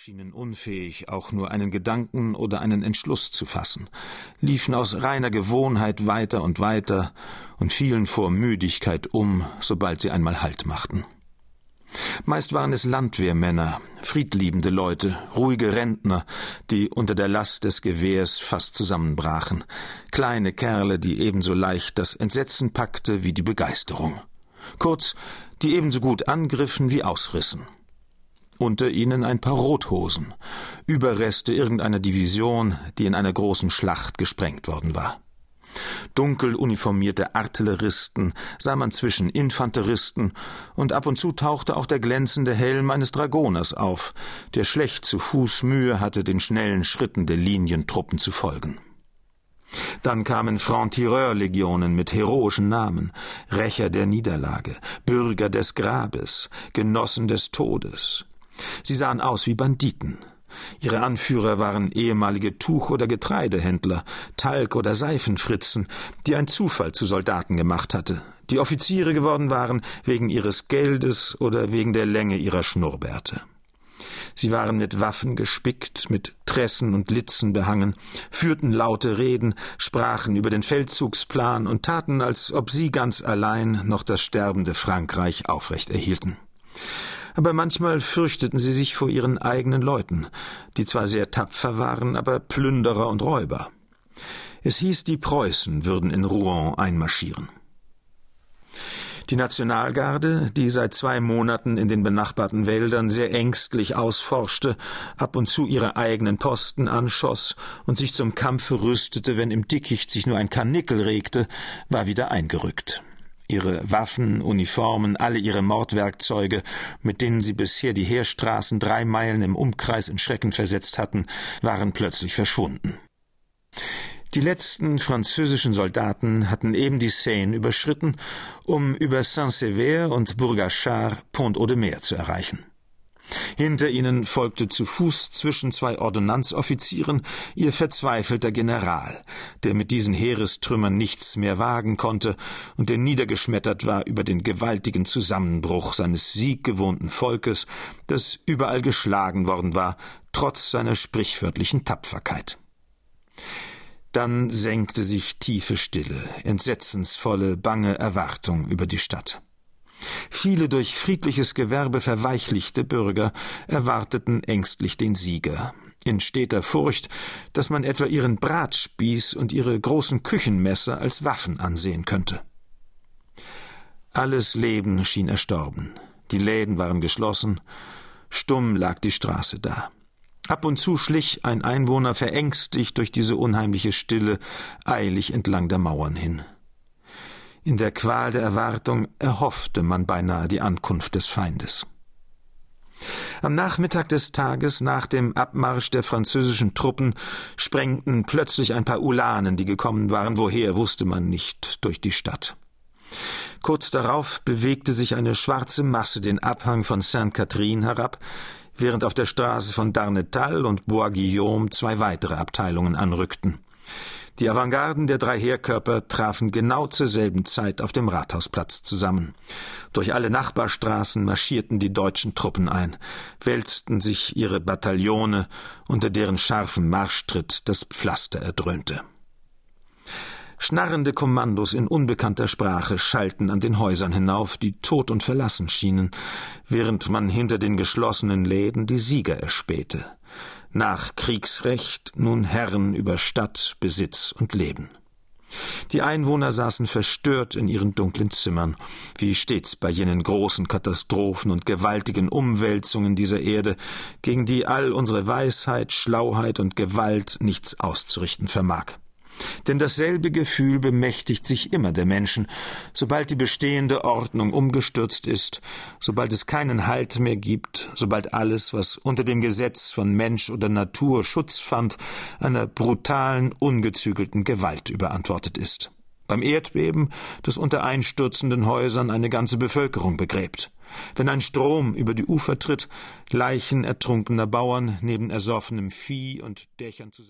schienen unfähig, auch nur einen Gedanken oder einen Entschluss zu fassen, liefen aus reiner Gewohnheit weiter und weiter und fielen vor Müdigkeit um, sobald sie einmal Halt machten. Meist waren es Landwehrmänner, friedliebende Leute, ruhige Rentner, die unter der Last des Gewehrs fast zusammenbrachen, kleine Kerle, die ebenso leicht das Entsetzen packte wie die Begeisterung. Kurz, die ebenso gut angriffen wie ausrissen unter ihnen ein paar Rothosen, Überreste irgendeiner Division, die in einer großen Schlacht gesprengt worden war. Dunkel uniformierte Artilleristen sah man zwischen Infanteristen, und ab und zu tauchte auch der glänzende Helm eines Dragoners auf, der schlecht zu Fuß Mühe hatte, den schnellen Schritten der Linientruppen zu folgen. Dann kamen Franc-Tireur-Legionen mit heroischen Namen, Rächer der Niederlage, Bürger des Grabes, Genossen des Todes, Sie sahen aus wie Banditen. Ihre Anführer waren ehemalige Tuch- oder Getreidehändler, Talg- oder Seifenfritzen, die ein Zufall zu Soldaten gemacht hatte, die Offiziere geworden waren wegen ihres Geldes oder wegen der Länge ihrer Schnurrbärte. Sie waren mit Waffen gespickt, mit Tressen und Litzen behangen, führten laute Reden, sprachen über den Feldzugsplan und taten, als ob sie ganz allein noch das sterbende Frankreich aufrecht erhielten aber manchmal fürchteten sie sich vor ihren eigenen Leuten, die zwar sehr tapfer waren, aber Plünderer und Räuber. Es hieß, die Preußen würden in Rouen einmarschieren. Die Nationalgarde, die seit zwei Monaten in den benachbarten Wäldern sehr ängstlich ausforschte, ab und zu ihre eigenen Posten anschoss und sich zum Kampfe rüstete, wenn im Dickicht sich nur ein Karnickel regte, war wieder eingerückt. Ihre Waffen, Uniformen, alle ihre Mordwerkzeuge, mit denen sie bisher die Heerstraßen drei Meilen im Umkreis in Schrecken versetzt hatten, waren plötzlich verschwunden. Die letzten französischen Soldaten hatten eben die Seine überschritten, um über Saint-Sever und Bourgachard Pont-Audemer zu erreichen. Hinter ihnen folgte zu Fuß zwischen zwei Ordonnanzoffizieren ihr verzweifelter General, der mit diesen Heerestrümmern nichts mehr wagen konnte und der niedergeschmettert war über den gewaltigen Zusammenbruch seines sieggewohnten Volkes, das überall geschlagen worden war, trotz seiner sprichwörtlichen Tapferkeit. Dann senkte sich tiefe Stille, entsetzensvolle, bange Erwartung über die Stadt. Viele durch friedliches Gewerbe verweichlichte Bürger erwarteten ängstlich den Sieger, in steter Furcht, dass man etwa ihren Bratspieß und ihre großen Küchenmesser als Waffen ansehen könnte. Alles Leben schien erstorben, die Läden waren geschlossen, stumm lag die Straße da. Ab und zu schlich ein Einwohner verängstigt durch diese unheimliche Stille eilig entlang der Mauern hin. In der Qual der Erwartung erhoffte man beinahe die Ankunft des Feindes. Am Nachmittag des Tages nach dem Abmarsch der französischen Truppen sprengten plötzlich ein paar Ulanen, die gekommen waren, woher wusste man nicht, durch die Stadt. Kurz darauf bewegte sich eine schwarze Masse den Abhang von Sainte-Catherine herab, während auf der Straße von Darnetal und Bois-Guillaume zwei weitere Abteilungen anrückten. Die Avantgarden der drei Heerkörper trafen genau zur selben Zeit auf dem Rathausplatz zusammen. Durch alle Nachbarstraßen marschierten die deutschen Truppen ein, wälzten sich ihre Bataillone, unter deren scharfem Marschtritt das Pflaster erdröhnte. Schnarrende Kommandos in unbekannter Sprache schallten an den Häusern hinauf, die tot und verlassen schienen, während man hinter den geschlossenen Läden die Sieger erspähte nach Kriegsrecht nun Herren über Stadt, Besitz und Leben. Die Einwohner saßen verstört in ihren dunklen Zimmern, wie stets bei jenen großen Katastrophen und gewaltigen Umwälzungen dieser Erde, gegen die all unsere Weisheit, Schlauheit und Gewalt nichts auszurichten vermag. Denn dasselbe Gefühl bemächtigt sich immer der Menschen, sobald die bestehende Ordnung umgestürzt ist, sobald es keinen Halt mehr gibt, sobald alles, was unter dem Gesetz von Mensch oder Natur Schutz fand, einer brutalen, ungezügelten Gewalt überantwortet ist. Beim Erdbeben, das unter einstürzenden Häusern eine ganze Bevölkerung begräbt. Wenn ein Strom über die Ufer tritt, Leichen ertrunkener Bauern neben ersoffenem Vieh und Dächern zusammen